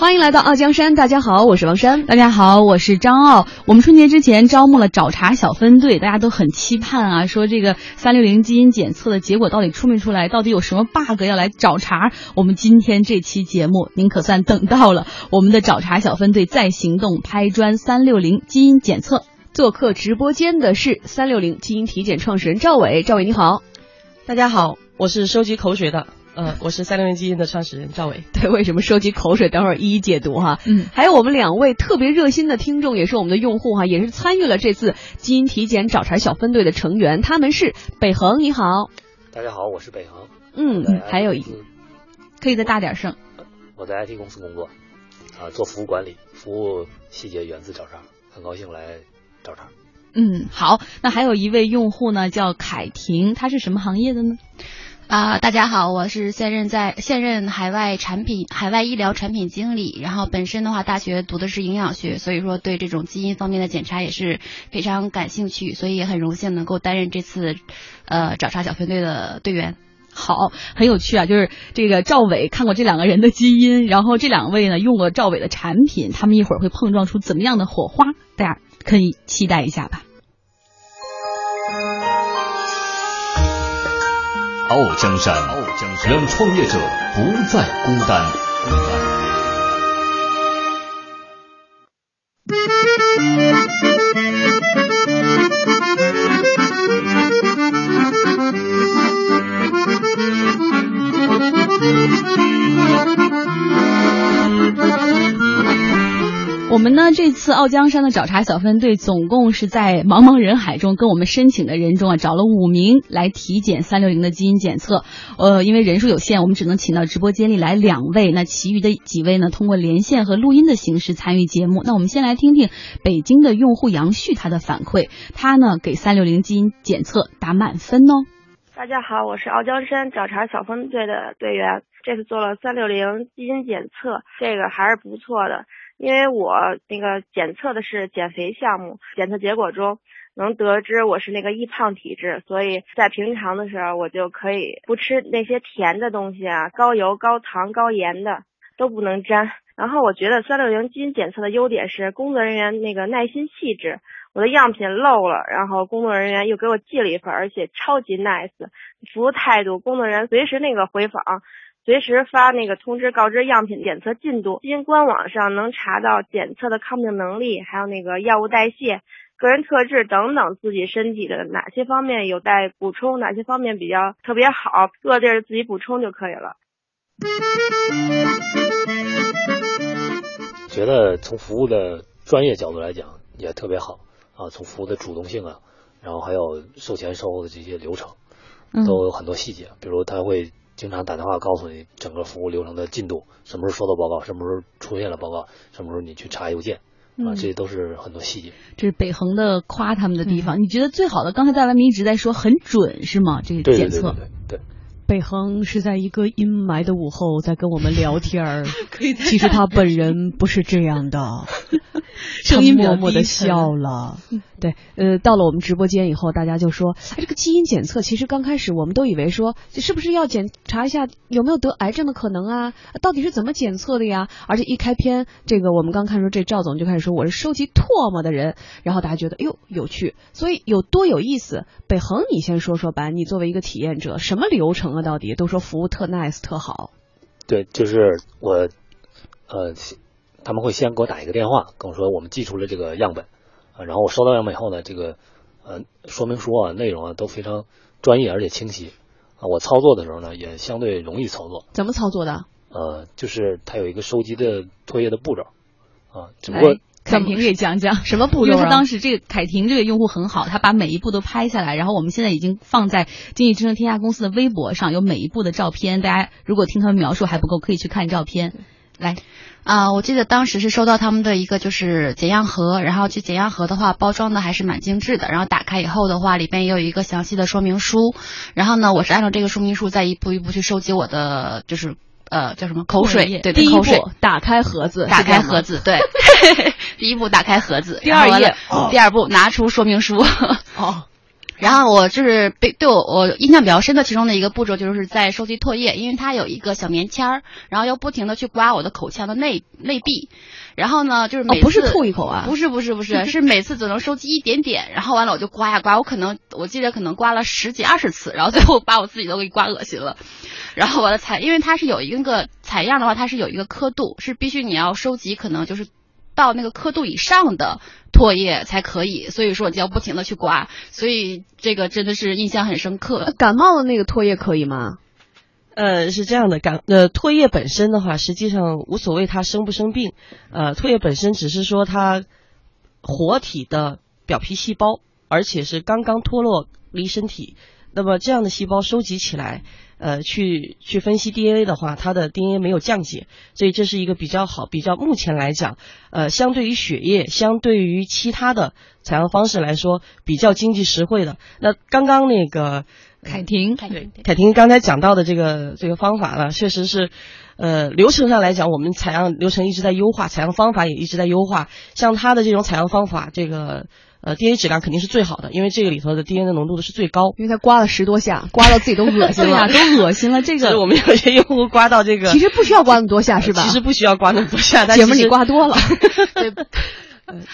欢迎来到傲江山，大家好，我是王珊，大家好，我是张傲。我们春节之前招募了找茬小分队，大家都很期盼啊，说这个三六零基因检测的结果到底出没出来，到底有什么 bug 要来找茬？我们今天这期节目您可算等到了，我们的找茬小分队在行动，拍砖三六零基因检测。做客直播间的是三六零基因体检创始人赵伟，赵伟你好，大家好，我是收集口水的。呃，我是三六零基因的创始人赵伟。对，为什么收集口水？等会儿一一解读哈。嗯，还有我们两位特别热心的听众，也是我们的用户哈，也是参与了这次基因体检找茬小分队的成员。他们是北恒，你好。大家好，我是北恒。嗯，还有一，可以再大点声。我在 IT 公司工作，啊，做服务管理，服务细节源自找茬，很高兴来找茬。嗯，好，那还有一位用户呢，叫凯婷，他是什么行业的呢？啊，大家好，我是现任在现任海外产品海外医疗产品经理，然后本身的话大学读的是营养学，所以说对这种基因方面的检查也是非常感兴趣，所以也很荣幸能够担任这次呃找茬小分队的队员。好，很有趣啊，就是这个赵伟看过这两个人的基因，然后这两位呢用过赵伟的产品，他们一会儿会碰撞出怎么样的火花，大家可以期待一下吧。傲江山，让创业者不再孤单。次傲江山的找茬小分队，总共是在茫茫人海中跟我们申请的人中啊，找了五名来体检三六零的基因检测。呃，因为人数有限，我们只能请到直播间里来两位，那其余的几位呢，通过连线和录音的形式参与节目。那我们先来听听北京的用户杨旭他的反馈，他呢给三六零基因检测打满分哦。大家好，我是傲江山找茬小分队的队员，这次做了三六零基因检测，这个还是不错的。因为我那个检测的是减肥项目，检测结果中能得知我是那个易胖体质，所以在平常的时候我就可以不吃那些甜的东西啊，高油、高糖、高盐的都不能沾。然后我觉得三六零基因检测的优点是工作人员那个耐心细致，我的样品漏了，然后工作人员又给我寄了一份，而且超级 nice，服务态度，工作人员随时那个回访。随时发那个通知告知样品检测进度，基因官网上能查到检测的抗病能力，还有那个药物代谢、个人特质等等，自己身体的哪些方面有待补充，哪些方面比较特别好，各地儿自己补充就可以了。觉得从服务的专业角度来讲也特别好啊，从服务的主动性啊，然后还有售前售后的这些流程，都有很多细节，比如他会。经常打电话告诉你整个服务流程的进度，什么时候收到报告，什么时候出现了报告，什么时候你去查邮件，啊，这些都是很多细节。这是北恒的夸他们的地方。你觉得最好的？刚才大文明一直在说很准，是吗？这个检测。对对对对。北恒是在一个阴霾的午后在跟我们聊天儿，其实他本人不是这样的。声音默默的笑了，对，呃，到了我们直播间以后，大家就说，哎，这个基因检测，其实刚开始我们都以为说，是不是要检查一下有没有得癌症的可能啊？到底是怎么检测的呀？而且一开篇，这个我们刚看说这赵总就开始说，我是收集唾沫的人，然后大家觉得，哎呦，有趣，所以有多有意思。北恒，你先说说吧，你作为一个体验者，什么流程啊？到底都说服务特 nice 特好，对，就是我，呃。他们会先给我打一个电话，跟我说我们寄出了这个样本，啊，然后我收到样本以后呢，这个呃说明书啊内容啊都非常专业而且清晰，啊，我操作的时候呢也相对容易操作。怎么操作的？呃，就是它有一个收集的唾液的步骤，啊，只不过凯婷给讲讲什么步骤？因为他当时这个凯婷这个用户很好，他把每一步都拍下来，然后我们现在已经放在经济之声天下公司的微博上，有每一步的照片，大家如果听他们描述还不够，可以去看照片。来。啊，我记得当时是收到他们的一个就是解样盒，然后去解样盒的话包装的还是蛮精致的，然后打开以后的话里边也有一个详细的说明书，然后呢我是按照这个说明书在一步一步去收集我的就是呃叫什么口水，对，第一步打开盒子，打开盒子，对，第一步打开盒子，第二页，第二步拿出说明书，哦，然后我就是被对我我印象比较深的其中的一个步骤，就是在收集唾液，因为它有一个小棉签儿，然后要不停的去刮我的口腔的内内壁，然后呢就是每次、哦不是吐一口啊不是不是不是，是每次只能收集一点点，然后完了我就刮呀刮，我可能我记得可能刮了十几二十次，然后最后把我自己都给刮恶心了，然后完了采，因为它是有一个采样的话，它是有一个刻度，是必须你要收集可能就是。到那个刻度以上的唾液才可以，所以说你就要不停的去刮，所以这个真的是印象很深刻。感冒的那个唾液可以吗？呃，是这样的，感呃唾液本身的话，实际上无所谓它生不生病，呃唾液本身只是说它活体的表皮细胞，而且是刚刚脱落离身体，那么这样的细胞收集起来，呃去去分析 DNA 的话，它的 DNA 没有降解，所以这是一个比较好，比较目前来讲，呃相对于血液，相对于其他的采样方式来说，比较经济实惠的。那刚刚那个。凯婷，对，凯婷刚才讲到的这个这个方法呢，确实是，呃，流程上来讲，我们采样流程一直在优化，采样方法也一直在优化。像它的这种采样方法，这个呃 DNA 质量肯定是最好的，因为这个里头的 DNA 的浓度的是最高。因为它刮了十多下，刮到自己都恶心了，都恶心了。这个 我们有些用户刮到这个，其实不需要刮那么多下，是吧？其实不需要刮那么多下，但姐们儿你刮多了。对。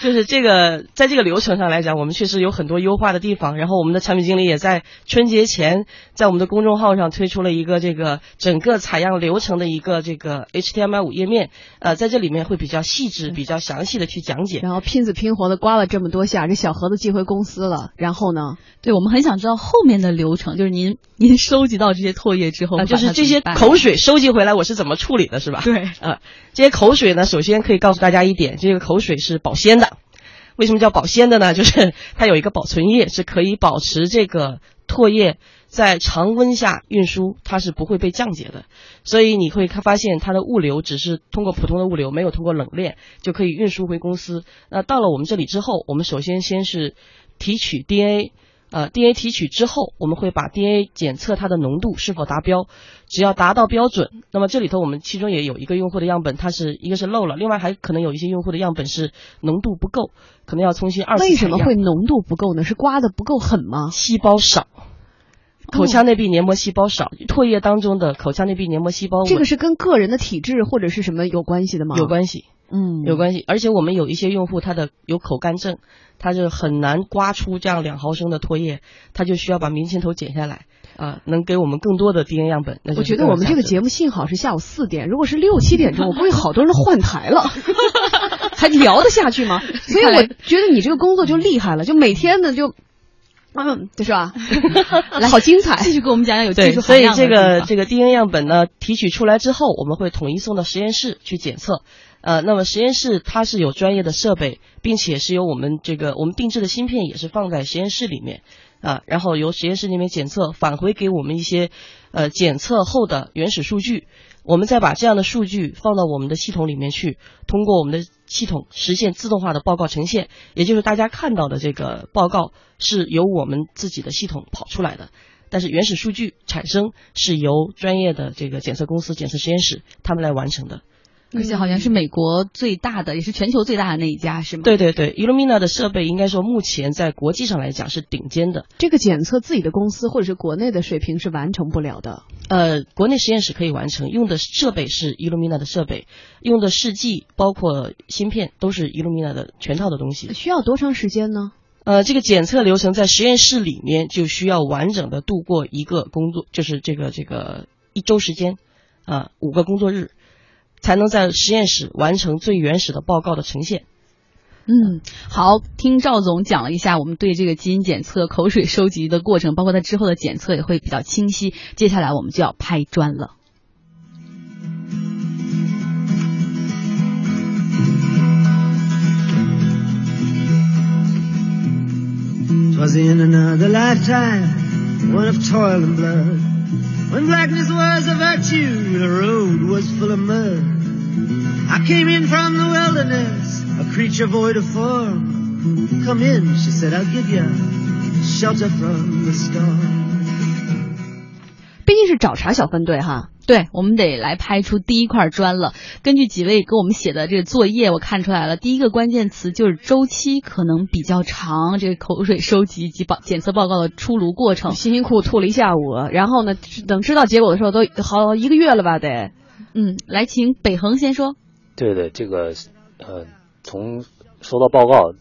就是这个，在这个流程上来讲，我们确实有很多优化的地方。然后我们的产品经理也在春节前，在我们的公众号上推出了一个这个整个采样流程的一个这个 HTML 五页面。呃，在这里面会比较细致、比较详细的去讲解。然后拼死拼活的刮了这么多下，这小盒子寄回公司了。然后呢？对我们很想知道后面的流程，就是您您收集到这些唾液之后，呃、就是这些口水收集回来，我是怎么处理的，是吧？对，呃，这些口水呢，首先可以告诉大家一点，这个口水是保鲜鲜的。为什么叫保鲜的呢？就是它有一个保存液，是可以保持这个唾液在常温下运输，它是不会被降解的。所以你会发现它的物流只是通过普通的物流，没有通过冷链就可以运输回公司。那到了我们这里之后，我们首先先是提取 DNA。呃，DNA 提取之后，我们会把 DNA 检测它的浓度是否达标，只要达到标准，那么这里头我们其中也有一个用户的样本，它是一个是漏了，另外还可能有一些用户的样本是浓度不够，可能要重新二次为什么会浓度不够呢？是刮的不够狠吗？细胞少，口腔内壁黏膜细胞少，唾液当中的口腔内壁黏膜细胞，这个是跟个人的体质或者是什么有关系的吗？有关系，嗯，有关系，而且我们有一些用户他的有口干症。他就很难刮出这样两毫升的唾液，他就需要把明前头剪下来啊，能给我们更多的 DNA 样本。我觉得我们这个节目幸好是下午四点，如果是六七点钟，我估计好多人都换台了，还聊得下去吗？所以我觉得你这个工作就厉害了，就每天呢就。嗯，对是吧？来，好精彩！继续给我们讲讲有技术所以这个这个 DNA 样本呢，提取出来之后，我们会统一送到实验室去检测。呃，那么实验室它是有专业的设备，并且是由我们这个我们定制的芯片也是放在实验室里面啊，然后由实验室那边检测，返回给我们一些呃检测后的原始数据，我们再把这样的数据放到我们的系统里面去，通过我们的系统实现自动化的报告呈现，也就是大家看到的这个报告是由我们自己的系统跑出来的，但是原始数据产生是由专业的这个检测公司、检测实验室他们来完成的。而且好像是美国最大的，也是全球最大的那一家，是吗？对对对，Illumina 的设备应该说目前在国际上来讲是顶尖的。这个检测自己的公司或者是国内的水平是完成不了的。呃，国内实验室可以完成，用的设备是 Illumina 的设备，用的试剂包括芯片都是 Illumina 的全套的东西。需要多长时间呢？呃，这个检测流程在实验室里面就需要完整的度过一个工作，就是这个这个一周时间，啊，五个工作日。才能在实验室完成最原始的报告的呈现。嗯，好，听赵总讲了一下我们对这个基因检测口水收集的过程，包括它之后的检测也会比较清晰。接下来我们就要拍砖了。'Twas in another lifetime, one of toil and blood. When blackness was a virtue, the road was full of mud. I came in from the wilderness, a creature void of form. Come in, she said, I'll give you shelter from the storm. 毕竟是找茬小分队哈，对，我们得来拍出第一块砖了。根据几位给我们写的这个作业，我看出来了，第一个关键词就是周期可能比较长，这个口水收集及报检测报告的出炉过程，辛辛苦苦吐了一下午，然后呢，等知道结果的时候都好一个月了吧？得，嗯，来，请北恒先说。对对，这个呃，从收到报告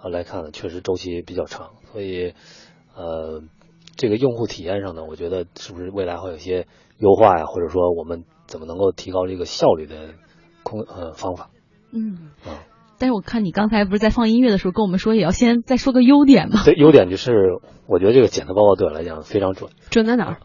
啊来看呢，确实周期比较长，所以呃，这个用户体验上呢，我觉得是不是未来会有些。优化呀，或者说我们怎么能够提高这个效率的空呃方法？嗯啊，但是我看你刚才不是在放音乐的时候跟我们说，也要先再说个优点吗？对，优点就是我觉得这个检测报告对我来讲非常准。准在哪儿？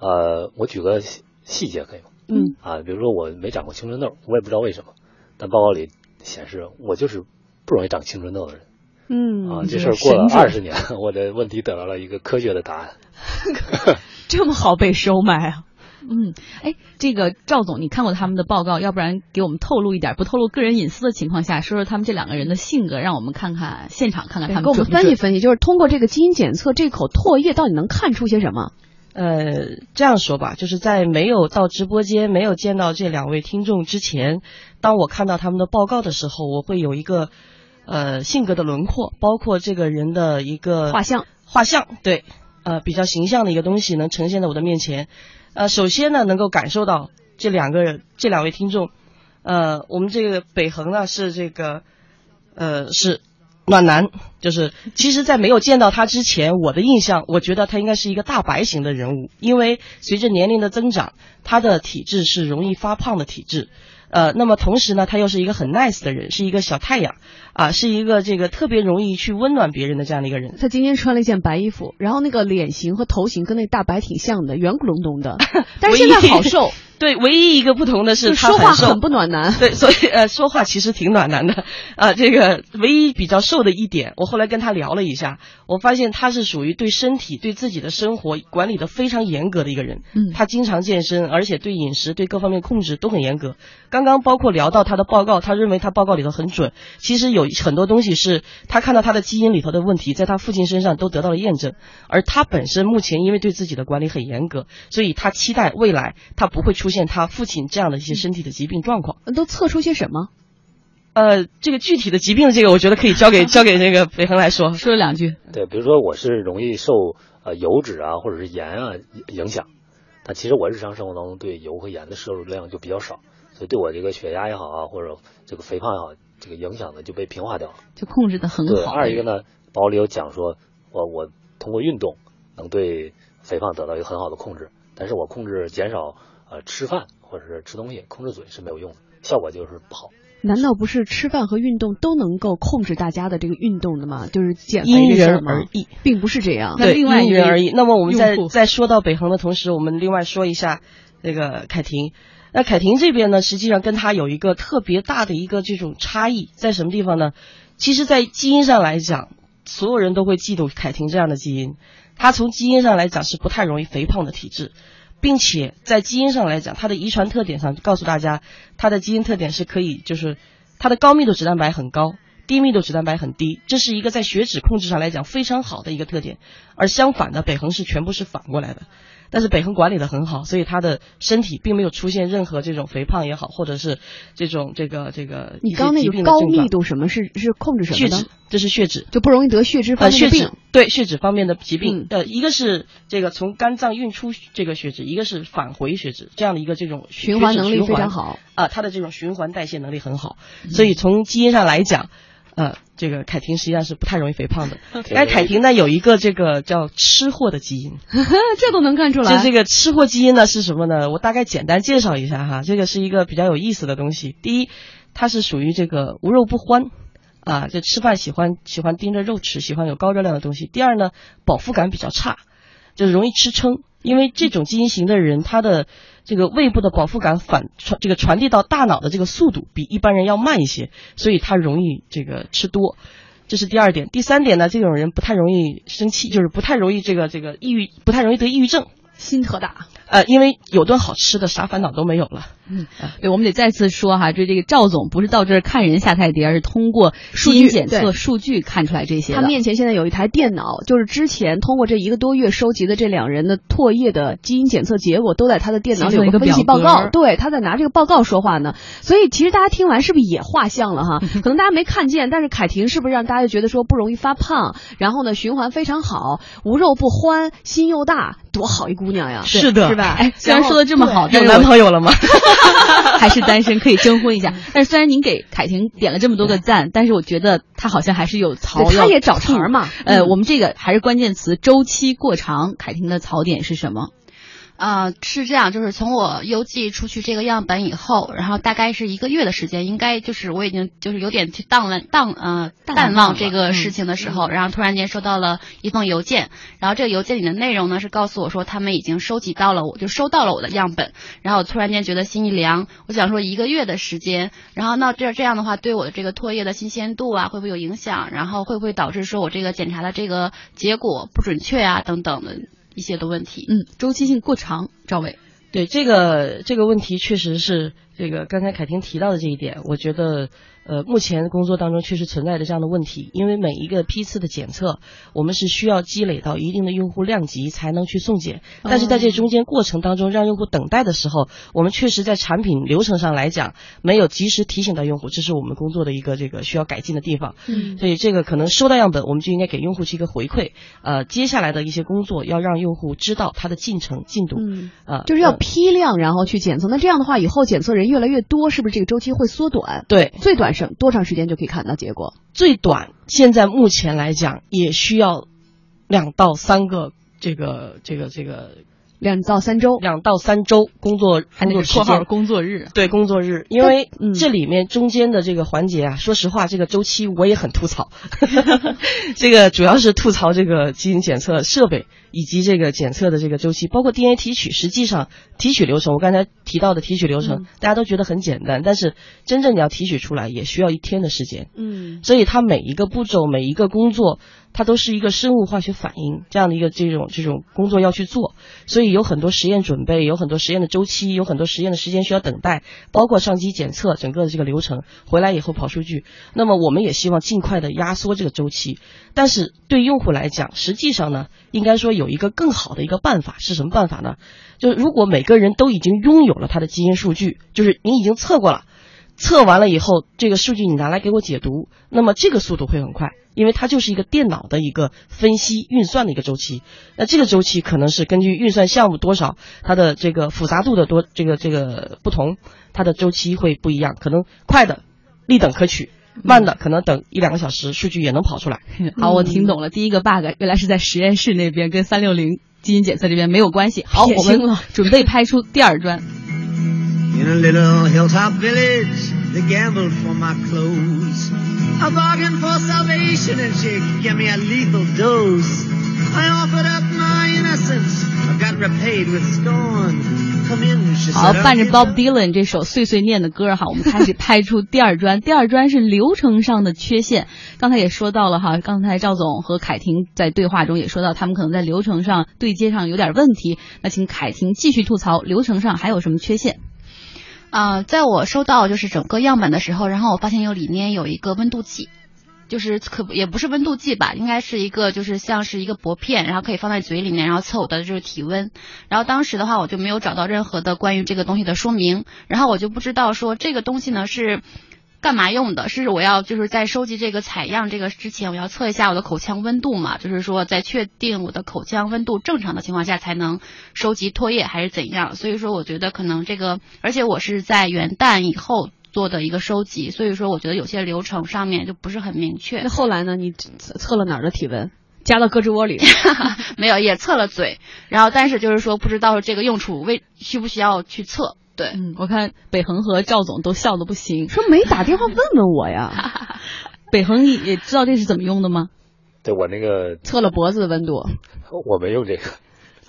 呃，我举个细节可以吗？嗯啊，比如说我没长过青春痘，我也不知道为什么，但报告里显示我就是不容易长青春痘的人。嗯啊，这事儿过了二十年，我的问题得到了一个科学的答案。这么好被收买啊？嗯，哎，这个赵总，你看过他们的报告，要不然给我们透露一点，不透露个人隐私的情况下，说说他们这两个人的性格，让我们看看现场，看看他们。给我们分析分析，就是通过这个基因检测，这口唾液到底能看出些什么？呃，这样说吧，就是在没有到直播间、没有见到这两位听众之前，当我看到他们的报告的时候，我会有一个呃性格的轮廓，包括这个人的一个画像，画像，对，呃，比较形象的一个东西能呈现在我的面前。呃，首先呢，能够感受到这两个人，这两位听众，呃，我们这个北恒呢是这个，呃，是暖男，就是其实，在没有见到他之前，我的印象，我觉得他应该是一个大白型的人物，因为随着年龄的增长，他的体质是容易发胖的体质，呃，那么同时呢，他又是一个很 nice 的人，是一个小太阳。啊，是一个这个特别容易去温暖别人的这样的一个人。他今天穿了一件白衣服，然后那个脸型和头型跟那大白挺像的，圆咕隆咚的。但是现在好瘦。对，唯一一个不同的是他说话很不暖男。对，所以呃，说话其实挺暖男的。啊，这个唯一比较瘦的一点，我后来跟他聊了一下，我发现他是属于对身体、对自己的生活管理的非常严格的一个人。嗯。他经常健身，而且对饮食、对各方面控制都很严格。刚刚包括聊到他的报告，他认为他报告里头很准。其实有。很多东西是他看到他的基因里头的问题，在他父亲身上都得到了验证，而他本身目前因为对自己的管理很严格，所以他期待未来他不会出现他父亲这样的一些身体的疾病状况。都测出些什么？呃，这个具体的疾病，这个我觉得可以交给 交给那个北恒来说说两句。对，比如说我是容易受呃油脂啊或者是盐啊影响，但其实我日常生活当中对油和盐的摄入量就比较少，所以对我这个血压也好啊或者这个肥胖也好。这个影响呢就被平化掉了，就控制的很好。对，二一个呢，包里有讲说，我我通过运动能对肥胖得到一个很好的控制，但是我控制减少呃吃饭或者是吃东西，控制嘴是没有用的，效果就是不好。难道不是吃饭和运动都能够控制大家的这个运动的吗？就是减肥因人而异，并不是这样。那另外，因人而异。那么我们在在说到北恒的同时，我们另外说一下那个凯婷。那凯婷这边呢，实际上跟她有一个特别大的一个这种差异，在什么地方呢？其实，在基因上来讲，所有人都会嫉妒凯婷这样的基因。她从基因上来讲是不太容易肥胖的体质，并且在基因上来讲，它的遗传特点上告诉大家，它的基因特点是可以，就是它的高密度脂蛋白很高，低密度脂蛋白很低，这是一个在血脂控制上来讲非常好的一个特点。而相反的，北恒是全部是反过来的。但是北恒管理的很好，所以他的身体并没有出现任何这种肥胖也好，或者是这种这个这个你刚那个高密度什么是是控制什么血脂，这是血脂，就不容易得血脂方面的病。对血脂方面的疾病，呃，一个是这个从肝脏运出这个血脂，一个是返回血脂，这样的一个这种循环能力非常好啊，它的这种循环代谢能力很好，所以从基因上来讲。呃，这个凯婷实际上是不太容易肥胖的。但凯婷呢有一个这个叫吃货的基因，这都能看出来。就这个吃货基因呢是什么呢？我大概简单介绍一下哈，这个是一个比较有意思的东西。第一，它是属于这个无肉不欢，啊，就吃饭喜欢喜欢盯着肉吃，喜欢有高热量的东西。第二呢，饱腹感比较差，就是容易吃撑。因为这种基因型的人，他的这个胃部的饱腹感反传这个传递到大脑的这个速度比一般人要慢一些，所以他容易这个吃多，这是第二点。第三点呢，这种人不太容易生气，就是不太容易这个这个抑郁，不太容易得抑郁症，心特大。呃，因为有顿好吃的，啥烦恼都没有了。嗯，对，我们得再次说哈，就这个赵总不是到这儿看人下菜碟，而是通过基因检测数据看出来这些。他面前现在有一台电脑，就是之前通过这一个多月收集的这两人的唾液的基因检测结果，都在他的电脑里有一个分析报告。对，他在拿这个报告说话呢。所以其实大家听完是不是也画像了哈？可能大家没看见，但是凯婷是不是让大家觉得说不容易发胖，然后呢循环非常好，无肉不欢，心又大，多好一姑娘呀！是的，是吧？哎，虽然说的这么好，有男朋友了吗？还是单身，可以征婚一下。但是虽然您给凯婷点了这么多个赞，但是我觉得她好像还是有槽她也找茬嘛。呃，我们这个还是关键词周期过长。凯婷的槽点是什么？啊，是这样，就是从我邮寄出去这个样本以后，然后大概是一个月的时间，应该就是我已经就是有点去淡忘淡呃淡忘这个事情的时候，然后突然间收到了一封邮件，然后这个邮件里的内容呢是告诉我说他们已经收集到了，我就收到了我的样本，然后我突然间觉得心一凉，我想说一个月的时间，然后那这这样的话对我的这个唾液的新鲜度啊会不会有影响？然后会不会导致说我这个检查的这个结果不准确啊等等的。一些的问题，嗯，周期性过长，赵伟，对这个这个问题确实是这个刚才凯婷提到的这一点，我觉得。呃，目前工作当中确实存在着这样的问题，因为每一个批次的检测，我们是需要积累到一定的用户量级才能去送检。但是在这中间过程当中，让用户等待的时候，我们确实在产品流程上来讲，没有及时提醒到用户，这是我们工作的一个这个需要改进的地方。嗯，所以这个可能收到样本，我们就应该给用户去一个回馈。呃，接下来的一些工作要让用户知道它的进程进度。嗯，啊，就是要批量然后去检测。那这样的话，以后检测人越来越多，是不是这个周期会缩短？对，最短是多长时间就？可以看到结果最短，现在目前来讲也需要两到三个这个这个这个两到三周，两到三周工作工作时间。工作日。对工作日，因为这里面中间的这个环节啊，说实话这个周期我也很吐槽，这个主要是吐槽这个基因检测设备。以及这个检测的这个周期，包括 DNA 提取，实际上提取流程，我刚才提到的提取流程，大家都觉得很简单，但是真正你要提取出来，也需要一天的时间。嗯，所以它每一个步骤，每一个工作，它都是一个生物化学反应这样的一个这种这种工作要去做，所以有很多实验准备，有很多实验的周期，有很多实验的时间需要等待，包括上机检测整个的这个流程，回来以后跑数据。那么我们也希望尽快的压缩这个周期，但是对用户来讲，实际上呢，应该说。有一个更好的一个办法是什么办法呢？就是如果每个人都已经拥有了他的基因数据，就是你已经测过了，测完了以后，这个数据你拿来给我解读，那么这个速度会很快，因为它就是一个电脑的一个分析运算的一个周期。那这个周期可能是根据运算项目多少，它的这个复杂度的多，这个这个不同，它的周期会不一样。可能快的立等可取。慢的可能等一两个小时，数据也能跑出来。好，我听懂了。第一个 bug 原来是在实验室那边，跟三六零基因检测这边没有关系。好，我们准备拍出第二砖。好，伴着 Bob Dylan 这首碎碎念的歌哈，我们开始拍出第二砖。第二砖是流程上的缺陷。刚才也说到了哈，刚才赵总和凯婷在对话中也说到，他们可能在流程上对接上有点问题。那请凯婷继续吐槽流程上还有什么缺陷？啊，在我收到就是整个样本的时候，然后我发现有里面有一个温度计。就是可也不是温度计吧，应该是一个就是像是一个薄片，然后可以放在嘴里面，然后测我的就是体温。然后当时的话，我就没有找到任何的关于这个东西的说明，然后我就不知道说这个东西呢是干嘛用的，是我要就是在收集这个采样这个之前，我要测一下我的口腔温度嘛，就是说在确定我的口腔温度正常的情况下才能收集唾液还是怎样？所以说我觉得可能这个，而且我是在元旦以后。做的一个收集，所以说我觉得有些流程上面就不是很明确。那后来呢？你测测了哪儿的体温？加到胳肢窝里？没有，也测了嘴。然后，但是就是说不知道这个用处为需不需要去测？对，嗯，我看北恒和赵总都笑的不行，说没打电话问问我呀。北恒也也知道这是怎么用的吗？对我那个测了脖子的温度，我没用这个。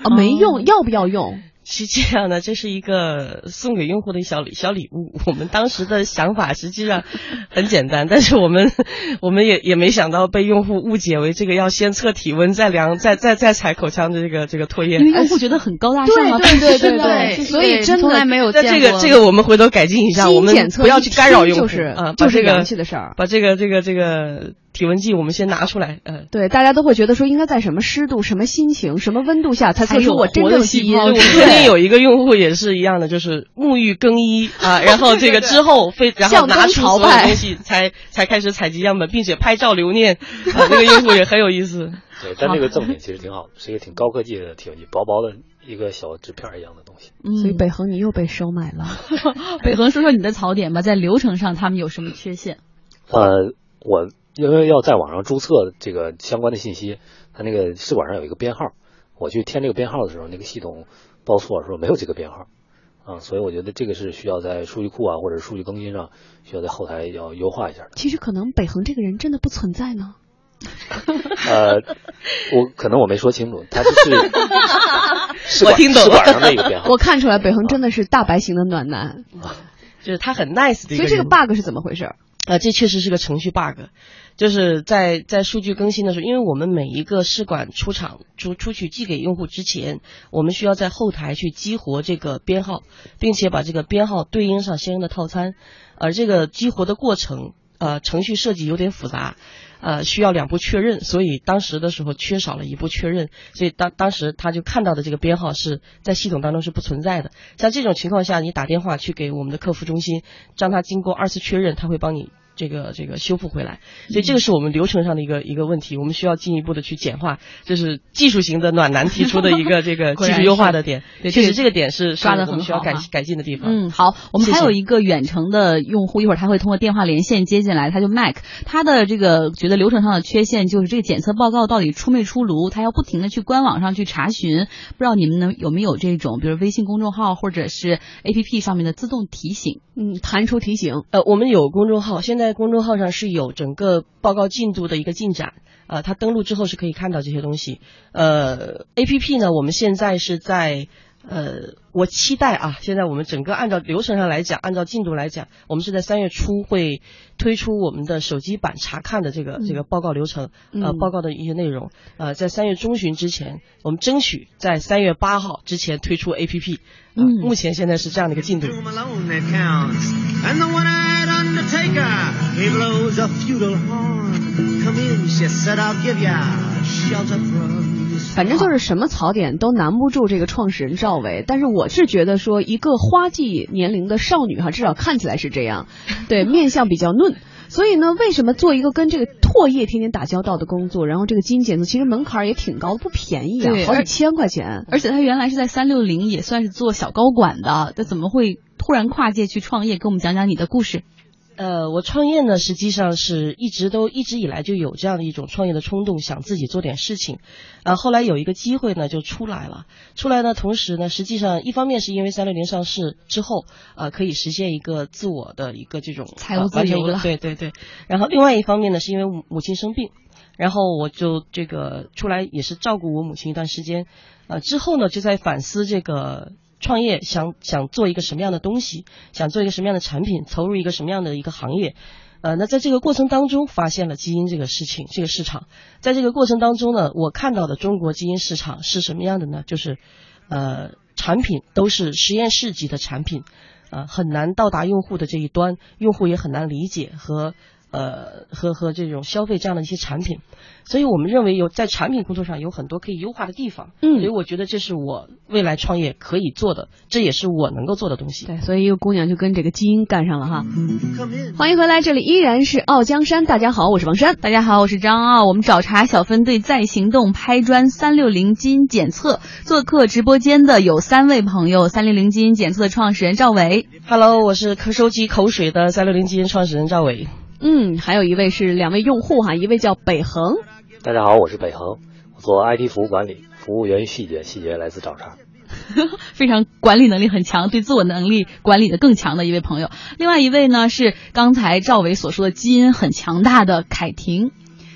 啊，没用，要不要用？是这样的，这是一个送给用户的一小礼小礼物。我们当时的想法实际上很简单，但是我们 我们也也没想到被用户误解为这个要先测体温再量再再再采口腔的这个这个唾液。因为用户觉得很高大上啊，对对对对，所以真的从来没有那见过。这个这个我们回头改进一下，我们检测不要去干扰用户就是啊，就是把这个洋气的事儿。把这个这个这个体温计我们先拿出来，呃。对，大家都会觉得说应该在什么湿度、什么心情、什么温度下才测出才有我真正基因。细胞我昨天有一个用户也是一样的，就是沐浴更衣啊，然后这个之后非然后拿出所有东西才才开始采集样本，并且拍照留念，啊，这个用户也很有意思。对，但这个赠品其实挺好的，是一个挺高科技的体温计，薄薄的一个小纸片一样的东西。所以嗯，北恒你又被收买了。北恒说说你的槽点吧，在流程上他们有什么缺陷？呃，我因为要在网上注册这个相关的信息，它那个试管上有一个编号，我去填这个编号的时候，那个系统报错说没有这个编号，啊，所以我觉得这个是需要在数据库啊或者数据更新上需要在后台要优化一下的。其实可能北恒这个人真的不存在呢。呃，我可能我没说清楚，他就是 试管我听懂了试管上的一个编号。我看出来北恒真的是大白型的暖男，就是他很 nice 的一个。所以这个 bug 是怎么回事？呃，这确实是个程序 bug，就是在在数据更新的时候，因为我们每一个试管出厂出出去寄给用户之前，我们需要在后台去激活这个编号，并且把这个编号对应上相应的套餐，而这个激活的过程，呃，程序设计有点复杂。呃，需要两步确认，所以当时的时候缺少了一步确认，所以当当时他就看到的这个编号是在系统当中是不存在的。像这种情况下，你打电话去给我们的客服中心，让他经过二次确认，他会帮你这个这个修复回来。所以这个是我们流程上的一个一个问题，我们需要进一步的去简化，这是技术型的暖男提出的一个 这个技术优化的点。对确实这个点是抓得是我们需要改改进的地方。嗯，好，我们还有一个远程的用户，一会儿他会通过电话连线接进来，他就 Mac，他的这个觉得流程上的缺陷就是这个检测报告到底出没出炉，他要不停的去官网上去查询，不知道你们能有没有这种，比如微信公众号或者是 APP 上面的自动提醒。嗯，弹出提醒。呃，我们有公众号，现在公众号上是有整个报告进度的一个进展。呃，他登录之后是可以看到这些东西。呃，A P P 呢，我们现在是在呃，我期待啊，现在我们整个按照流程上来讲，按照进度来讲，我们是在三月初会推出我们的手机版查看的这个、这个报告流程，呃，嗯报告的一些内容。呃，在三月中旬之前，我们争取在三月八号之前推出 A P P。呃、嗯目前现在是这样的一个进度。The one-eyed undertaker, he blows a feudal horn. Come in, she said, I'll give ya shelter from. 反正就是什么槽点都难不住这个创始人赵伟，但是我是觉得说一个花季年龄的少女哈，至少看起来是这样，对，面相比较嫩。所以呢，为什么做一个跟这个唾液天天打交道的工作，然后这个基因检测其实门槛也挺高的，不便宜啊，好几千块钱。而且他原来是在三六零也算是做小高管的，他怎么会突然跨界去创业？给我们讲讲你的故事。呃，我创业呢，实际上是一直都一直以来就有这样的一种创业的冲动，想自己做点事情。呃，后来有一个机会呢，就出来了。出来呢，同时呢，实际上一方面是因为三六零上市之后，呃，可以实现一个自我的一个这种财务自由了对对对。然后另外一方面呢，是因为母母亲生病，然后我就这个出来也是照顾我母亲一段时间。呃，之后呢，就在反思这个。创业想想做一个什么样的东西，想做一个什么样的产品，投入一个什么样的一个行业，呃，那在这个过程当中发现了基因这个事情，这个市场，在这个过程当中呢，我看到的中国基因市场是什么样的呢？就是，呃，产品都是实验室级的产品，呃，很难到达用户的这一端，用户也很难理解和呃和和这种消费这样的一些产品，所以我们认为有在产品工作上有很多可以优化的地方，嗯所以我觉得这是我未来创业可以做的，这也是我能够做的东西。对，所以一个姑娘就跟这个基因干上了哈。欢迎回来，这里依然是傲江山。大家好，我是王珊。大家好，我是张傲。我们找茬小分队在行动拍砖三六零基因检测，做客直播间的有三位朋友：三六零基因检测的创始人赵伟，Hello，我是可收集口水的三六零基因创始人赵伟。嗯，还有一位是两位用户哈，一位叫北恒，大家好，我是北恒，我做 IT 服务管理，服务源于细节，细节来自找茬。非常管理能力很强，对自我能力管理的更强的一位朋友。另外一位呢是刚才赵伟所说的基因很强大的凯婷。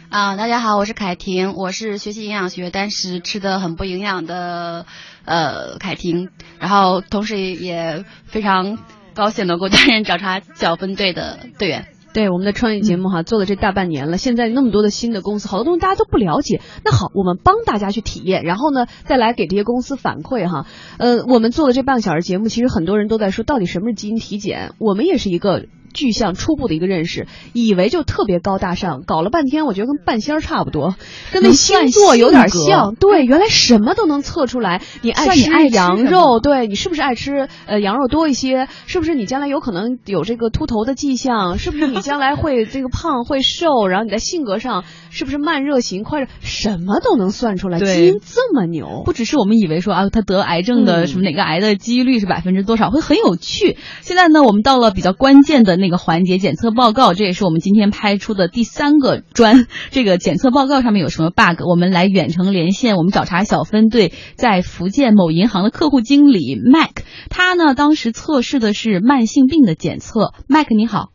啊，大家好，我是凯婷，我是学习营养学，但是吃的很不营养的呃凯婷，然后同时也非常高兴能够担任找茬小分队的队员。对我们的创业节目哈，做了这大半年了，现在那么多的新的公司，好多东西大家都不了解。那好，我们帮大家去体验，然后呢，再来给这些公司反馈哈。呃，我们做的这半个小时节目，其实很多人都在说，到底什么是基因体检？我们也是一个。具象初步的一个认识，以为就特别高大上，搞了半天，我觉得跟半仙儿差不多，跟那星座有点像。对，原来什么都能测出来。你爱吃羊肉，对你是不是爱吃呃羊肉多一些？是不是你将来有可能有这个秃头的迹象？是不是你将来会这个胖会瘦？然后你在性格上是不是慢热型快热？什么都能算出来，基因这么牛。不只是我们以为说啊，他得癌症的什么哪个癌的几率是百分之多少，会很有趣。现在呢，我们到了比较关键的那。那个环节检测报告，这也是我们今天拍出的第三个专。这个检测报告上面有什么 bug？我们来远程连线我们找茬小分队在福建某银行的客户经理 Mike，他呢当时测试的是慢性病的检测。Mike 你好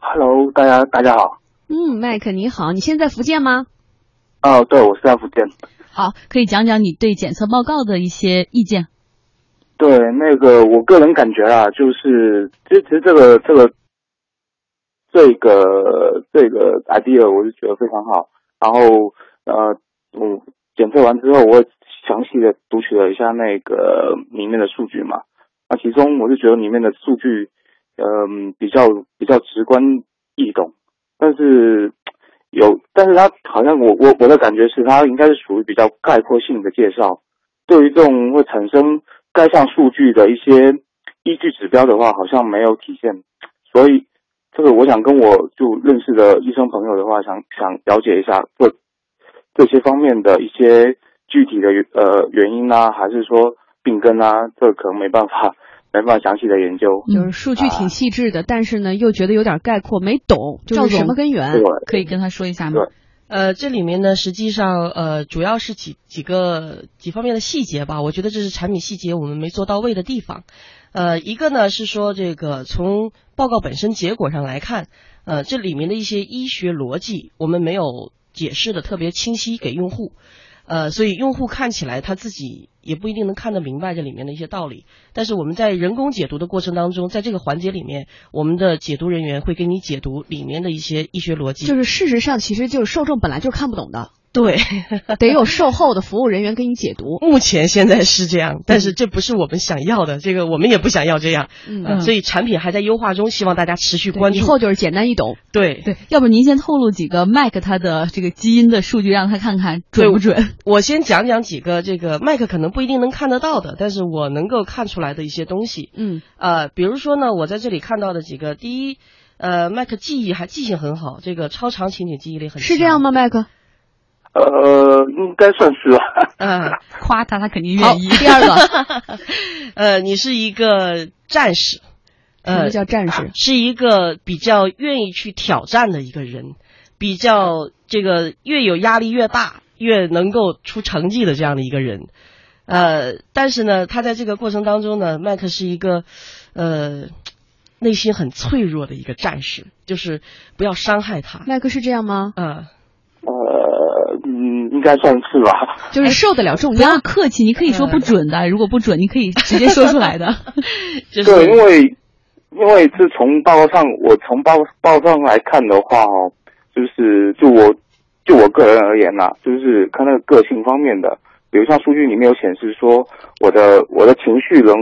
，Hello，大家大家好。嗯，Mike 你好，你现在福建吗？哦，对，我是在福建。好，可以讲讲你对检测报告的一些意见。对，那个我个人感觉啊，就是其实其实这个这个。这个这个 idea 我是觉得非常好，然后呃，我，检测完之后，我详细的读取了一下那个里面的数据嘛，那其中我就觉得里面的数据，嗯，比较比较直观易懂，但是有，但是它好像我我我的感觉是，它应该是属于比较概括性的介绍，对于这种会产生该项数据的一些依据指标的话，好像没有体现，所以。这个我想跟我就认识的医生朋友的话，想想了解一下这这些方面的一些具体的呃原因啊，还是说病根啊，这可能没办法没办法详细的研究。就是数据挺细致的，但是呢又觉得有点概括，没懂，就是什么根源？可以跟他说一下吗？呃，这里面呢实际上呃主要是几几个几方面的细节吧，我觉得这是产品细节我们没做到位的地方。呃，一个呢是说这个从报告本身结果上来看，呃，这里面的一些医学逻辑我们没有解释的特别清晰给用户，呃，所以用户看起来他自己也不一定能看得明白这里面的一些道理。但是我们在人工解读的过程当中，在这个环节里面，我们的解读人员会给你解读里面的一些医学逻辑。就是事实上，其实就是受众本来就看不懂的。对，得有售后的服务人员给你解读。目前现在是这样，但是这不是我们想要的，这个我们也不想要这样。嗯，所以产品还在优化中，希望大家持续关注。以后就是简单易懂。对对，要不您先透露几个 Mac 它的这个基因的数据，让他看看准不准？我先讲讲几个这个 Mac 可能不一定能看得到的，但是我能够看出来的一些东西。嗯，呃，比如说呢，我在这里看到的几个，第一，呃，Mac 记忆还记性很好，这个超长情景记忆力很强。是这样吗，Mac？呃，应该算是吧。嗯，夸他，他肯定愿意。第二个，呃，你是一个战士。什么叫战士？是一个比较愿意去挑战的一个人，比较这个越有压力越大，越能够出成绩的这样的一个人。呃，但是呢，他在这个过程当中呢，麦克是一个呃内心很脆弱的一个战士，就是不要伤害他。麦克是这样吗？嗯。嗯，应该算是吧，就是受得了重压。不要客气，你可以说不准的，如果不准，你可以直接说出来的。对，因为因为是从报告上，我从报报告上来看的话，哦，就是就我就我个人而言呐，就是看那个个性方面的，比如像数据里面有显示说，我的我的情绪能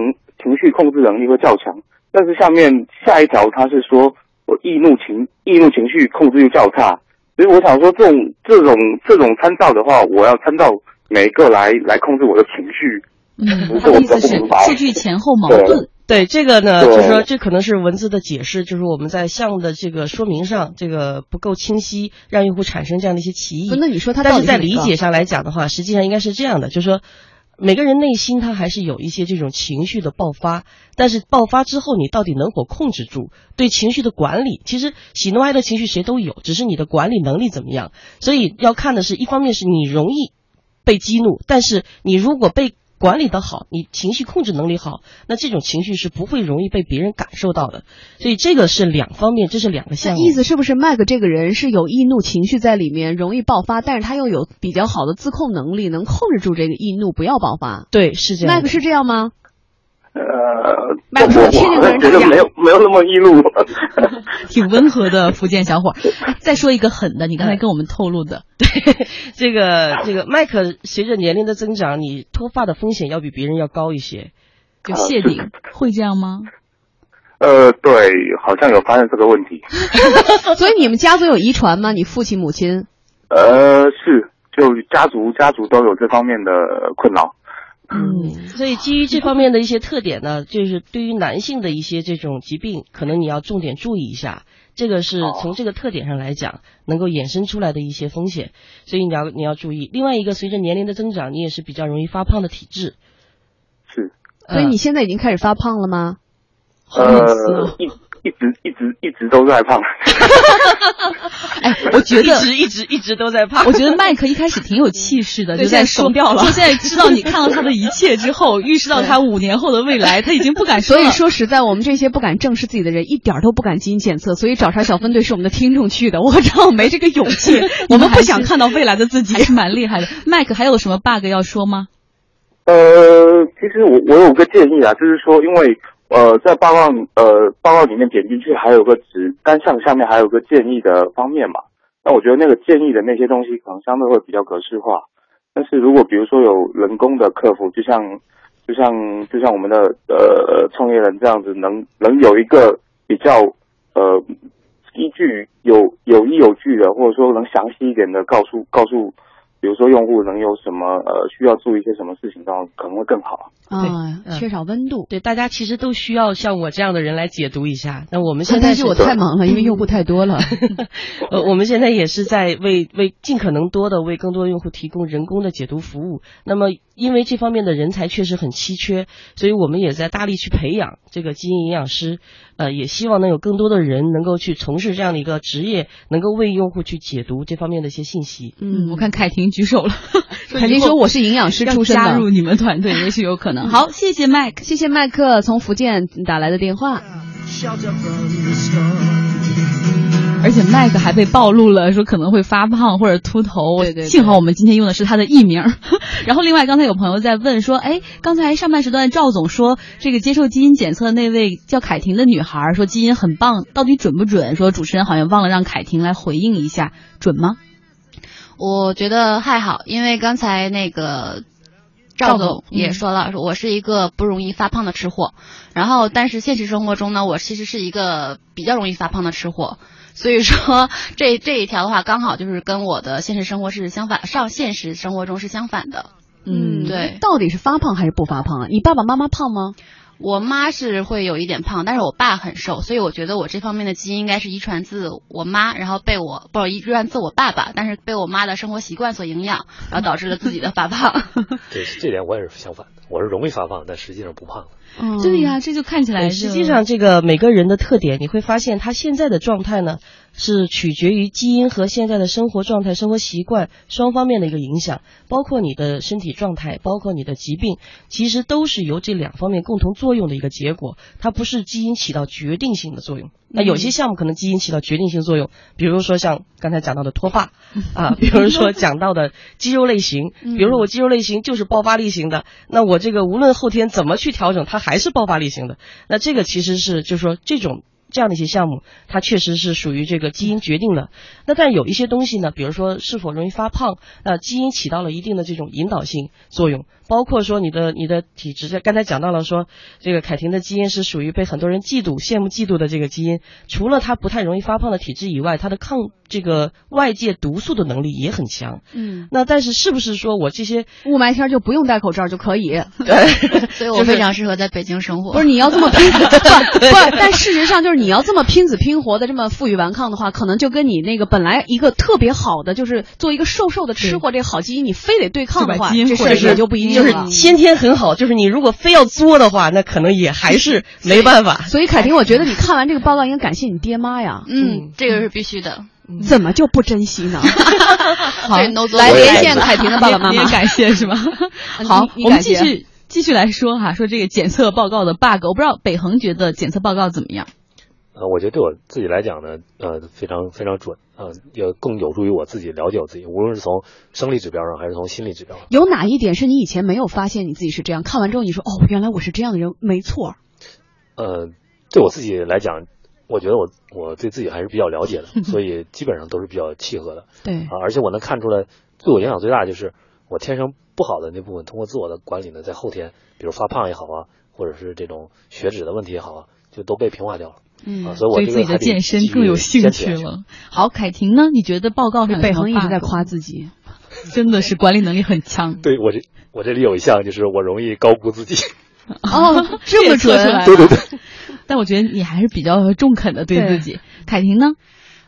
情绪控制能力会较强，但是下面下一条它是说我易怒情易怒情绪控制又较差。所以我想说，这种这种这种参照的话，我要参照每个来来控制我的情绪。嗯，他的意思是数据前后矛盾。对这个呢，就是说这可能是文字的解释，就是我们在项目的这个说明上，这个不够清晰，让用户产生这样的一些歧义。那你说他，但是在理解上来讲的话，实际上应该是这样的，就是说。每个人内心他还是有一些这种情绪的爆发，但是爆发之后你到底能否控制住？对情绪的管理，其实喜怒哀乐情绪谁都有，只是你的管理能力怎么样。所以要看的是一方面是你容易被激怒，但是你如果被管理的好，你情绪控制能力好，那这种情绪是不会容易被别人感受到的。所以这个是两方面，这是两个项目。意思是不是麦克这个人是有易怒情绪在里面，容易爆发，但是他又有比较好的自控能力，能控制住这个易怒，不要爆发？对，是这样。麦克是这样吗？呃，麦克说天天跟人觉得没有没有那么易怒，挺温和的福建小伙。再说一个狠的，你刚才跟我们透露的，对，这个这个麦克随着年龄的增长，你脱发的风险要比别人要高一些，就谢顶，会这样吗？呃，对，好像有发现这个问题。所以你们家族有遗传吗？你父亲母亲？呃，是，就家族家族都有这方面的困扰。嗯，所以基于这方面的一些特点呢，就是对于男性的一些这种疾病，可能你要重点注意一下。这个是从这个特点上来讲，能够衍生出来的一些风险，所以你要你要注意。另外一个，随着年龄的增长，你也是比较容易发胖的体质。是。所以你现在已经开始发胖了吗？呃，一一直一直一直都在胖。哎，我觉得一直一直一直都在胖。我觉得麦克一开始挺有气势的，就在说掉了。就现在知道你看到他的一切之后，预示到他五年后的未来，他已经不敢说。所以说实在，我们这些不敢正视自己的人，一点都不敢基因检测。所以找茬小分队是我们的听众去的，我知道没这个勇气，我们不想看到未来的自己，还是蛮厉害的。麦克还有什么 bug 要说吗？呃，其实我我有个建议啊，就是说，因为。呃，在报告呃报告里面点进去还有个指单项下面还有个建议的方面嘛，那我觉得那个建议的那些东西可能相对会比较格式化，但是如果比如说有人工的客服，就像就像就像我们的呃创业人这样子，能能有一个比较呃依据有有依有据的，或者说能详细一点的告诉告诉。比如说用户能有什么呃需要注意一些什么事情，然后可能会更好。啊，缺少温度。对，大家其实都需要像我这样的人来解读一下。那我们现在，但是我太忙了，因为用户太多了。呃，我们现在也是在为为尽可能多的为更多用户提供人工的解读服务。那么，因为这方面的人才确实很稀缺，所以我们也在大力去培养这个基因营养师。呃，也希望能有更多的人能够去从事这样的一个职业，能够为用户去解读这方面的一些信息。嗯，我看凯婷举手了，肯定说我是营养师出身的，加入你们团队也许有可能。好，谢谢麦克，谢谢麦克从福建打来的电话。而且麦克还被暴露了，说可能会发胖或者秃头。对对。幸好我们今天用的是他的艺名。然后另外刚才有朋友在问说，哎，刚才上半时段赵总说这个接受基因检测那位叫凯婷的女孩说基因很棒，到底准不准？说主持人好像忘了让凯婷来回应一下，准吗？我觉得还好，因为刚才那个赵总也说了，说我是一个不容易发胖的吃货。然后但是现实生活中呢，我其实是一个比较容易发胖的吃货。所以说，这这一条的话，刚好就是跟我的现实生活是相反，上现实生活中是相反的。嗯，对。到底是发胖还是不发胖啊？你爸爸妈妈胖吗？我妈是会有一点胖，但是我爸很瘦，所以我觉得我这方面的基因应该是遗传自我妈，然后被我不遗传自我爸爸，但是被我妈的生活习惯所影响，然后导致了自己的发胖。对，这点我也是相反的，我是容易发胖，但实际上不胖。嗯对呀，这就看起来。实际上，这个每个人的特点，你会发现他现在的状态呢。是取决于基因和现在的生活状态、生活习惯双方面的一个影响，包括你的身体状态，包括你的疾病，其实都是由这两方面共同作用的一个结果。它不是基因起到决定性的作用。那有些项目可能基因起到决定性作用，比如说像刚才讲到的脱发啊，比如说讲到的肌肉类型，比如说我肌肉类型就是爆发力型的，那我这个无论后天怎么去调整，它还是爆发力型的。那这个其实是就是说这种。这样的一些项目，它确实是属于这个基因决定的。那但有一些东西呢，比如说是否容易发胖，那，基因起到了一定的这种引导性作用。包括说你的你的体质，刚才讲到了说，这个凯婷的基因是属于被很多人嫉妒、羡慕、嫉妒的这个基因。除了她不太容易发胖的体质以外，她的抗这个外界毒素的能力也很强。嗯。那但是是不是说我这些雾霾天就不用戴口罩就可以？对。所以我非常适合在北京生活。不是你要这么拼 不不，但事实上就是你要这么拼死拼活的这么负隅顽抗的话，可能就跟你那个本来一个特别好的就是做一个瘦瘦的吃货这个好基因，你非得对抗的话，这事儿也就不一定。就是先天很好，就是你如果非要作的话，那可能也还是 没办法。所以凯婷，我觉得你看完这个报告应该感谢你爹妈呀。嗯，这个是必须的。怎么就不珍惜呢？好，来连线凯婷的爸爸妈妈，感谢是吗？好，我们继续继续来说哈，说这个检测报告的 bug，我不知道北恒觉得检测报告怎么样？呃，我觉得对我自己来讲呢，呃，非常非常准，呃，也更有助于我自己了解我自己，无论是从生理指标上还是从心理指标上。有哪一点是你以前没有发现你自己是这样？看完之后你说哦，原来我是这样的人，没错。呃，对我自己来讲，我觉得我我对自己还是比较了解的，所以基本上都是比较契合的。对啊，而且我能看出来，对我影响最大就是我天生不好的那部分，通过自我的管理呢，在后天，比如发胖也好啊，或者是这种血脂的问题也好啊，就都被平化掉了。嗯，啊，所以我对自己的健身更有兴趣了。好，凯婷呢？你觉得报告上北恒一直在夸自己，真的是管理能力很强。对我这我这里有一项就是我容易高估自己。哦，这么准？对对对。但我觉得你还是比较中肯的对自己。凯婷呢？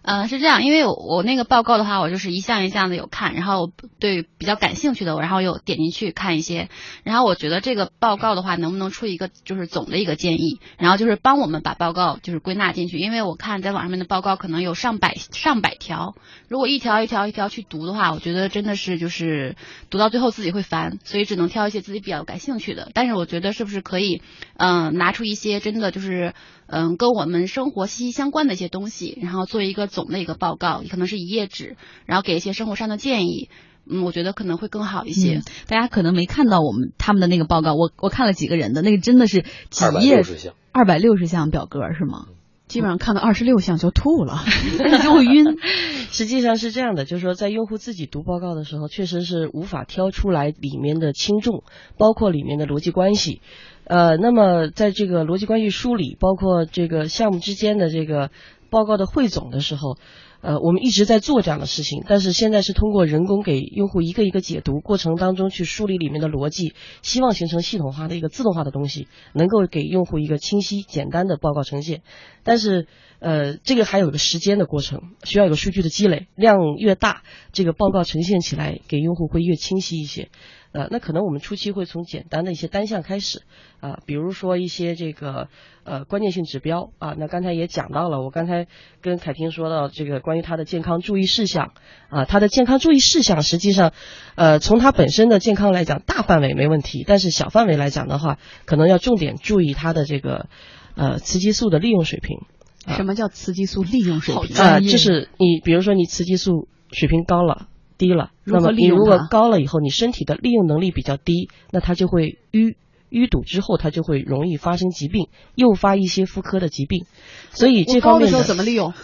呃，是这样，因为我我那个报告的话，我就是一项一项的有看，然后对比较感兴趣的，然后又点进去看一些，然后我觉得这个报告的话，能不能出一个就是总的一个建议，然后就是帮我们把报告就是归纳进去，因为我看在网上面的报告可能有上百上百条，如果一条一条一条去读的话，我觉得真的是就是读到最后自己会烦，所以只能挑一些自己比较感兴趣的。但是我觉得是不是可以，嗯、呃，拿出一些真的就是。嗯，跟我们生活息息相关的一些东西，然后做一个总的一个报告，可能是一页纸，然后给一些生活上的建议。嗯，我觉得可能会更好一些。嗯、大家可能没看到我们他们的那个报告，我我看了几个人的那个，真的是几页，二百六十项表格是吗？基本上看到二十六项就吐了，就晕。实际上是这样的，就是说在用户自己读报告的时候，确实是无法挑出来里面的轻重，包括里面的逻辑关系。呃，那么在这个逻辑关系梳理，包括这个项目之间的这个报告的汇总的时候，呃，我们一直在做这样的事情，但是现在是通过人工给用户一个一个解读过程当中去梳理里面的逻辑，希望形成系统化的一个自动化的东西，能够给用户一个清晰简单的报告呈现。但是，呃，这个还有个时间的过程，需要有个数据的积累，量越大，这个报告呈现起来给用户会越清晰一些。呃，那可能我们初期会从简单的一些单项开始啊，比如说一些这个呃关键性指标啊。那刚才也讲到了，我刚才跟凯婷说到这个关于他的健康注意事项啊，他的健康注意事项实际上，呃，从他本身的健康来讲，大范围没问题，但是小范围来讲的话，可能要重点注意他的这个呃雌激素的利用水平。啊、什么叫雌激素利用水平？啊，就是你比如说你雌激素水平高了。低了，那么你如果高了以后，你身体的利用能力比较低，那它就会淤淤堵之后，它就会容易发生疾病，诱发一些妇科的疾病。所以这方面的时候怎么利用？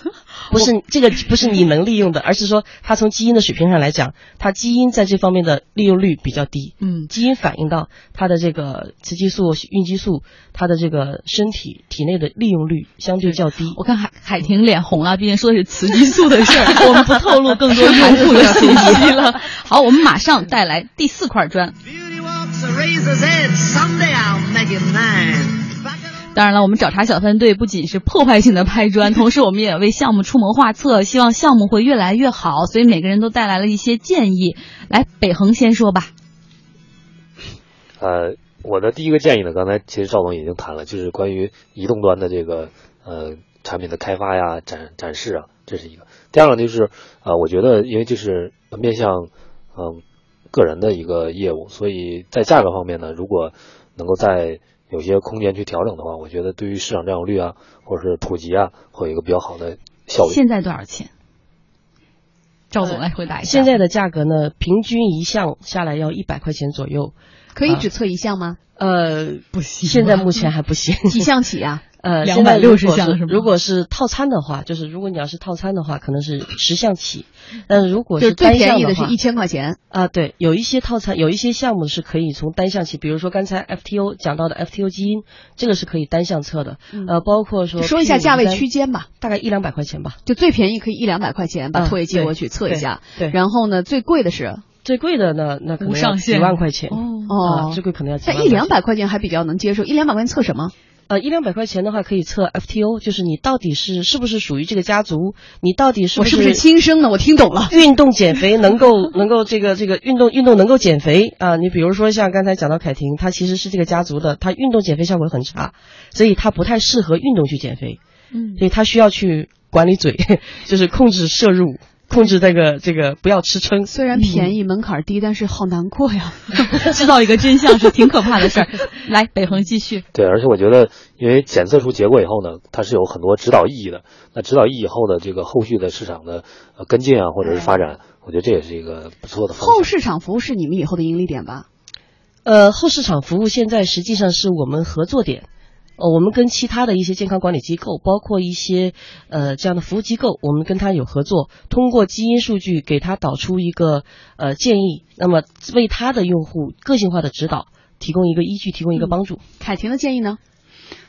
不是这个不是你能利用的，而是说它从基因的水平上来讲，它基因在这方面的利用率比较低。嗯，基因反映到它的这个雌激素、孕激素，它的这个身体体内的利用率相对较低。我看海海婷脸红了，毕竟说的是雌激素的事儿，我们不透露更多用户的信息了。好，我们马上带来第四块砖。当然了，我们找茬小分队不仅是破坏性的拍砖，同时我们也为项目出谋划策，希望项目会越来越好。所以每个人都带来了一些建议。来，北恒先说吧。呃，我的第一个建议呢，刚才其实赵总已经谈了，就是关于移动端的这个呃产品的开发呀、展展示啊，这是一个。第二个就是啊、呃，我觉得因为就是面向嗯、呃、个人的一个业务，所以在价格方面呢，如果能够在有些空间去调整的话，我觉得对于市场占有率啊，或者是普及啊，会有一个比较好的效果。现在多少钱？赵总来回答一下。现在的价格呢，平均一项下来要一百块钱左右。可以只测一项吗？呃，不行，现在目前还不行。几项起啊？呃，两百六十项是如果是套餐的话，就是如果你要是套餐的话，可能是十项起。但是如果是单项的话，是一千块钱啊。对，有一些套餐，有一些项目是可以从单项起，比如说刚才 FTO 讲到的 FTO 基因，这个是可以单项测的。嗯、呃，包括说说一下价位区间吧，大概一两百块钱吧。就最便宜可以一两百块钱把唾液接过去测一下。对。然后呢，最贵的是。最贵的呢，那可能要几万块钱哦哦，最贵可能要几万。但一两百块钱还比较能接受，一两百块钱测什么？呃，一两百块钱的话可以测 FTO，就是你到底是是不是属于这个家族，你到底是不是我是不是亲生的？我听懂了，运动减肥能够能够这个这个运动运动能够减肥啊、呃，你比如说像刚才讲到凯婷，她其实是这个家族的，她运动减肥效果很差，所以她不太适合运动去减肥，嗯，所以她需要去管理嘴，就是控制摄入。控制这个这个不要吃撑。虽然便宜门槛低，但是好难过呀。知道一个真相是挺可怕的事儿。来，北恒继续。对，而且我觉得，因为检测出结果以后呢，它是有很多指导意义的。那指导意义以后的这个后续的市场的呃跟进啊，或者是发展，我觉得这也是一个不错的方向。后市场服务是你们以后的盈利点吧？呃，后市场服务现在实际上是我们合作点。呃，我们跟其他的一些健康管理机构，包括一些呃这样的服务机构，我们跟他有合作，通过基因数据给他导出一个呃建议，那么为他的用户个性化的指导提供一个依据，提供一个帮助。凯婷的建议呢？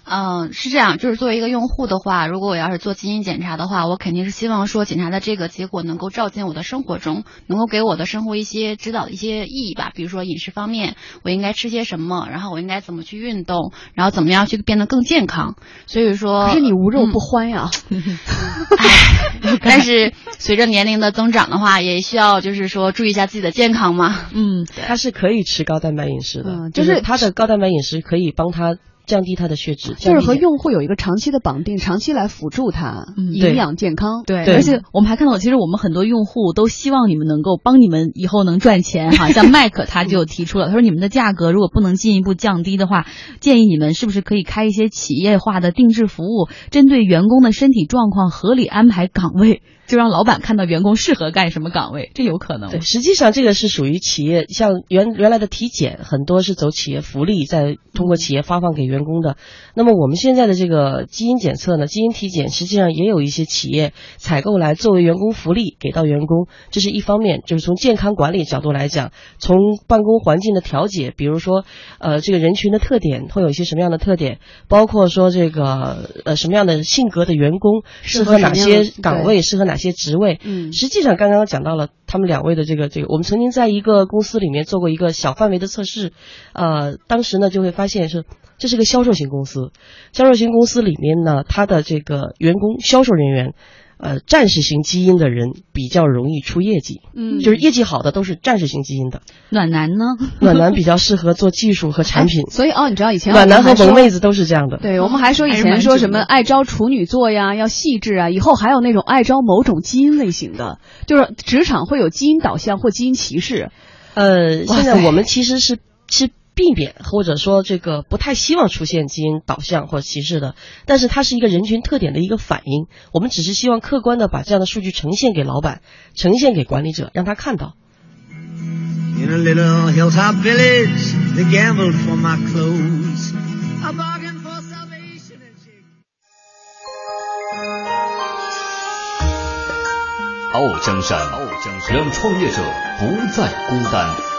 嗯，是这样，就是作为一个用户的话，如果我要是做基因检查的话，我肯定是希望说检查的这个结果能够照进我的生活中，能够给我的生活一些指导的一些意义吧。比如说饮食方面，我应该吃些什么，然后我应该怎么去运动，然后怎么样去变得更健康。所以说，可是你无肉不欢呀。但是随着年龄的增长的话，也需要就是说注意一下自己的健康嘛。嗯，他是可以吃高蛋白饮食的，嗯就是他的高蛋白饮食可以帮他。降低他的血脂，就是和用户有一个长期的绑定，长期来辅助他营养健康。对，而且我们还看到，其实我们很多用户都希望你们能够帮你们以后能赚钱哈。像麦克他就提出了，他说你们的价格如果不能进一步降低的话，建议你们是不是可以开一些企业化的定制服务，针对员工的身体状况合理安排岗位。就让老板看到员工适合干什么岗位，这有可能。对，实际上这个是属于企业，像原原来的体检，很多是走企业福利，在通过企业发放给员工的。那么我们现在的这个基因检测呢，基因体检实际上也有一些企业采购来作为员工福利给到员工，这是一方面，就是从健康管理角度来讲，从办公环境的调节，比如说呃这个人群的特点会有一些什么样的特点，包括说这个呃什么样的性格的员工适合哪些岗位，适合哪。些职位，嗯，实际上刚刚讲到了他们两位的这个这个，我们曾经在一个公司里面做过一个小范围的测试，呃，当时呢就会发现是这是个销售型公司，销售型公司里面呢，它的这个员工销售人员。呃，战士型基因的人比较容易出业绩，嗯，就是业绩好的都是战士型基因的。暖男呢？暖男比较适合做技术和产品，所以哦，你知道以前暖男和萌妹子都是这样的。对，我们还说以前说什么爱招处女座呀，要细致啊，以后还有那种爱招某种基因类型的，就是职场会有基因导向或基因歧视。呃，现在我们其实是是。避免或者说这个不太希望出现基因导向或歧视的，但是它是一个人群特点的一个反应。我们只是希望客观的把这样的数据呈现给老板，呈现给管理者，让他看到。傲江山，让创业者不再孤单。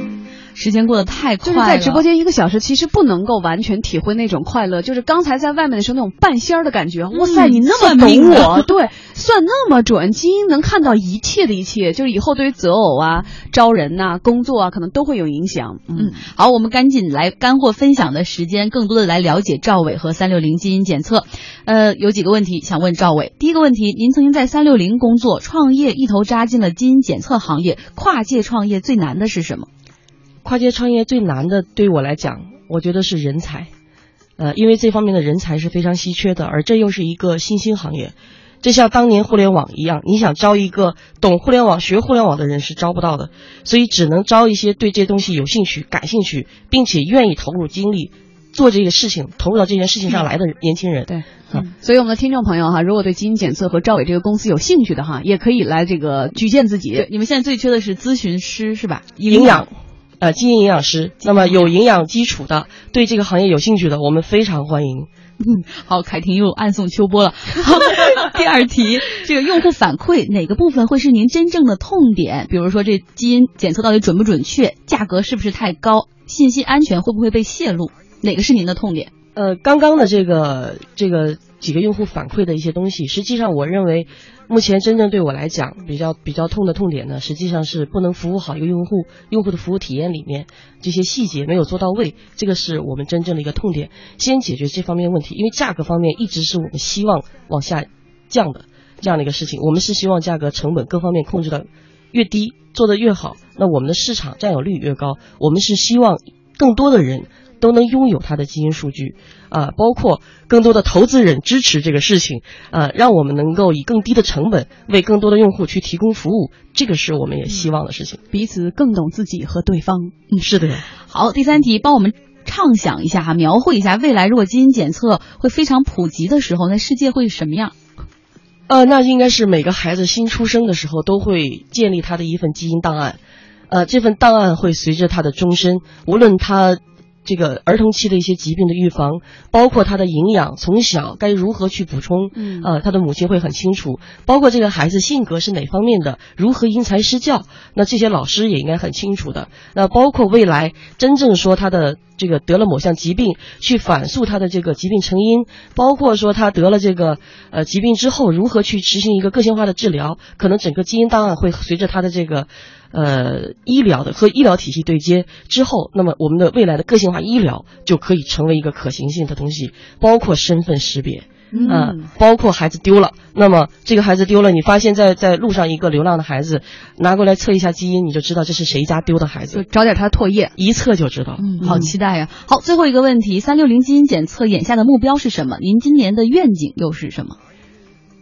时间过得太快了，就是在直播间一个小时，其实不能够完全体会那种快乐。就是刚才在外面的时候那种半仙儿的感觉。哇塞，你那么懂我，对，算那么准，基因能看到一切的一切，就是以后对于择偶啊、招人呐、工作啊，可能都会有影响。嗯，好，我们赶紧来干货分享的时间，更多的来了解赵伟和三六零基因检测。呃，有几个问题想问赵伟。第一个问题，您曾经在三六零工作、创业，一头扎进了基因检测行业，跨界创业最难的是什么？跨界创业最难的，对我来讲，我觉得是人才，呃，因为这方面的人才是非常稀缺的，而这又是一个新兴行业，这像当年互联网一样，你想招一个懂互联网、学互联网的人是招不到的，所以只能招一些对这些东西有兴趣、感兴趣，并且愿意投入精力做这个事情、投入到这件事情上来的年轻人。对，嗯，所以我们的听众朋友哈，如果对基因检测和赵伟这个公司有兴趣的哈，也可以来这个举荐自己。你们现在最缺的是咨询师是吧？营养。呃，基因营养师，那么有营养基础的，对这个行业有兴趣的，我们非常欢迎。嗯，好，凯婷又暗送秋波了。第二题，这个用户反馈哪个部分会是您真正的痛点？比如说这基因检测到底准不准确，价格是不是太高，信息安全会不会被泄露？哪个是您的痛点？呃，刚刚的这个这个几个用户反馈的一些东西，实际上我认为。目前真正对我来讲比较比较痛的痛点呢，实际上是不能服务好一个用户，用户的服务体验里面这些细节没有做到位，这个是我们真正的一个痛点。先解决这方面问题，因为价格方面一直是我们希望往下降的，这样的一个事情。我们是希望价格、成本各方面控制的越低，做得越好，那我们的市场占有率越高。我们是希望更多的人都能拥有它的基因数据，啊，包括更多的投资人支持这个事情，啊，让我们能够以更低的成本为更多的用户去提供服务，这个是我们也希望的事情。彼此更懂自己和对方。嗯，是的。好，第三题，帮我们。畅想一下哈，描绘一下未来，如果基因检测会非常普及的时候，那世界会什么样？呃，那应该是每个孩子新出生的时候都会建立他的一份基因档案，呃，这份档案会随着他的终身，无论他。这个儿童期的一些疾病的预防，包括他的营养，从小该如何去补充，嗯，呃，他的母亲会很清楚。包括这个孩子性格是哪方面的，如何因材施教，那这些老师也应该很清楚的。那包括未来真正说他的这个得了某项疾病，去反诉他的这个疾病成因，包括说他得了这个呃疾病之后，如何去执行一个个性化的治疗，可能整个基因档案会随着他的这个。呃，医疗的和医疗体系对接之后，那么我们的未来的个性化医疗就可以成为一个可行性的东西，包括身份识别，嗯，包括孩子丢了，那么这个孩子丢了，你发现在在路上一个流浪的孩子，拿过来测一下基因，你就知道这是谁家丢的孩子，找点他的唾液，一测就知道。嗯，好期待呀！好，最后一个问题，三六零基因检测眼下的目标是什么？您今年的愿景又是什么？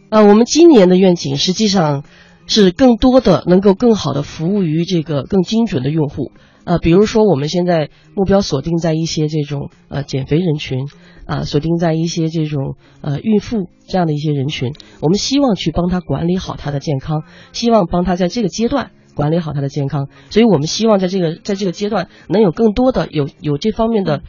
呃，我们今年的愿景实际上。是更多的能够更好的服务于这个更精准的用户，呃，比如说我们现在目标锁定在一些这种呃减肥人群，啊，锁定在一些这种呃孕妇这样的一些人群，我们希望去帮他管理好他的健康，希望帮他在这个阶段管理好他的健康，所以我们希望在这个在这个阶段能有更多的有有这方面的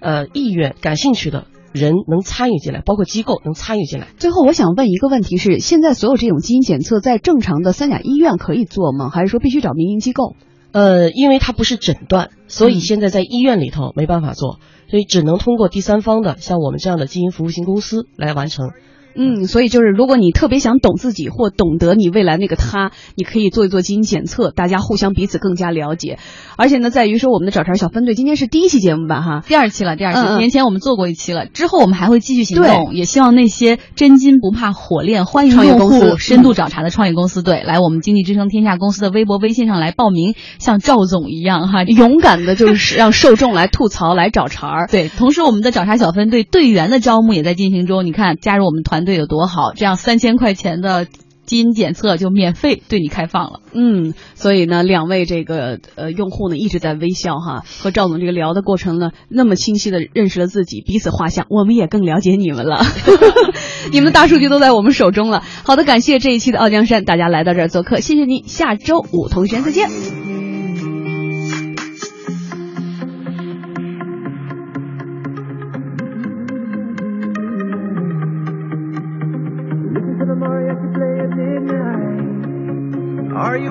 呃意愿、感兴趣的。人能参与进来，包括机构能参与进来。最后，我想问一个问题：是现在所有这种基因检测在正常的三甲医院可以做吗？还是说必须找民营机构？呃，因为它不是诊断，所以现在在医院里头没办法做，所以只能通过第三方的，像我们这样的基因服务型公司来完成。嗯，所以就是如果你特别想懂自己或懂得你未来那个他，你可以做一做基因检测，大家互相彼此更加了解。而且呢，在于说我们的找茬小分队今天是第一期节目吧，哈，第二期了，第二期，年前我们做过一期了，之后我们还会继续行动，也希望那些真金不怕火炼，欢迎用户深度找茬的创业公司队来我们经济之声天下公司的微博、微信上来报名，像赵总一样哈，勇敢的就是让受众来吐槽、来找茬儿。对，同时我们的找茬小分队队员的招募也在进行中，你看加入我们团。对有多好？这样三千块钱的基因检测就免费对你开放了。嗯，所以呢，两位这个呃用户呢一直在微笑哈，和赵总这个聊的过程呢，那么清晰的认识了自己，彼此画像，我们也更了解你们了。你们的大数据都在我们手中了。好的，感谢这一期的傲江山，大家来到这儿做客，谢谢您。下周五同时间再见。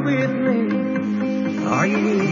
with me? Are you